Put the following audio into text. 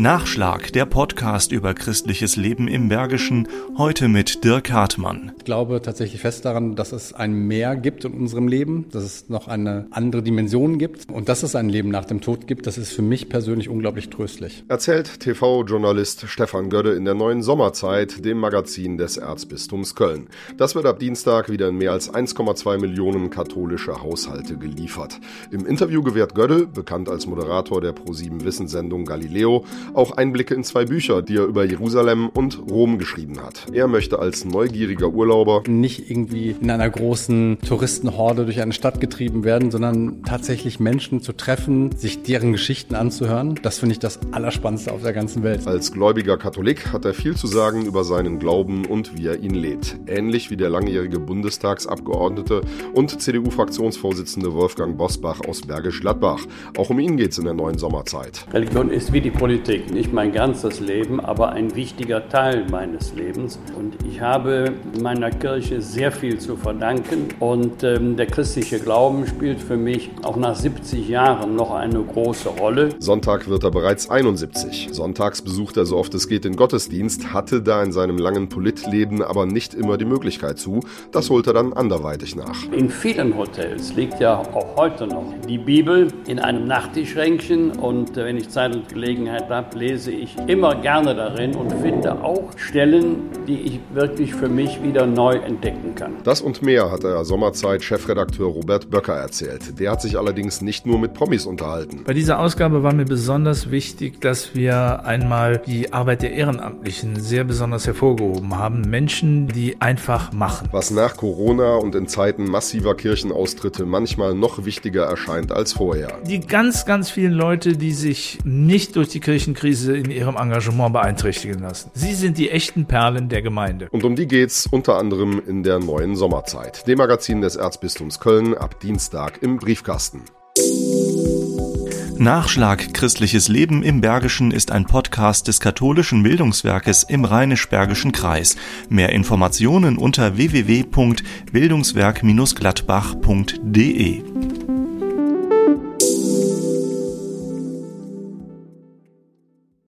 Nachschlag, der Podcast über christliches Leben im Bergischen, heute mit Dirk Hartmann. Ich glaube tatsächlich fest daran, dass es ein Mehr gibt in unserem Leben, dass es noch eine andere Dimension gibt und dass es ein Leben nach dem Tod gibt. Das ist für mich persönlich unglaublich tröstlich. Erzählt TV-Journalist Stefan Gödde in der neuen Sommerzeit, dem Magazin des Erzbistums Köln. Das wird ab Dienstag wieder in mehr als 1,2 Millionen katholische Haushalte geliefert. Im Interview gewährt Gödde, bekannt als Moderator der Pro7 Wissenssendung Galileo, auch Einblicke in zwei Bücher, die er über Jerusalem und Rom geschrieben hat. Er möchte als neugieriger Urlauber nicht irgendwie in einer großen Touristenhorde durch eine Stadt getrieben werden, sondern tatsächlich Menschen zu treffen, sich deren Geschichten anzuhören. Das finde ich das Allerspannendste auf der ganzen Welt. Als gläubiger Katholik hat er viel zu sagen über seinen Glauben und wie er ihn lebt. Ähnlich wie der langjährige Bundestagsabgeordnete und CDU-Fraktionsvorsitzende Wolfgang Bosbach aus Bergisch Gladbach. Auch um ihn geht es in der neuen Sommerzeit. Religion ist wie die Politik nicht mein ganzes Leben, aber ein wichtiger Teil meines Lebens. Und ich habe meiner Kirche sehr viel zu verdanken. Und ähm, der christliche Glauben spielt für mich auch nach 70 Jahren noch eine große Rolle. Sonntag wird er bereits 71. Sonntags besucht er so oft es geht den Gottesdienst, hatte da in seinem langen Politleben aber nicht immer die Möglichkeit zu. Das holt er dann anderweitig nach. In vielen Hotels liegt ja auch heute noch die Bibel in einem Nachttischschränkchen. Und äh, wenn ich Zeit und Gelegenheit habe, lese ich immer gerne darin und finde auch Stellen, die ich wirklich für mich wieder neu entdecken kann. Das und mehr hat der Sommerzeit-Chefredakteur Robert Böcker erzählt. Der hat sich allerdings nicht nur mit Promis unterhalten. Bei dieser Ausgabe war mir besonders wichtig, dass wir einmal die Arbeit der Ehrenamtlichen sehr besonders hervorgehoben haben. Menschen, die einfach machen. Was nach Corona und in Zeiten massiver Kirchenaustritte manchmal noch wichtiger erscheint als vorher. Die ganz, ganz vielen Leute, die sich nicht durch die Kirchen Krise in ihrem Engagement beeinträchtigen lassen. Sie sind die echten Perlen der Gemeinde. Und um die geht's unter anderem in der neuen Sommerzeit, dem Magazin des Erzbistums Köln ab Dienstag im Briefkasten. Nachschlag Christliches Leben im Bergischen ist ein Podcast des katholischen Bildungswerkes im Rheinisch-Bergischen Kreis. Mehr Informationen unter www.bildungswerk-gladbach.de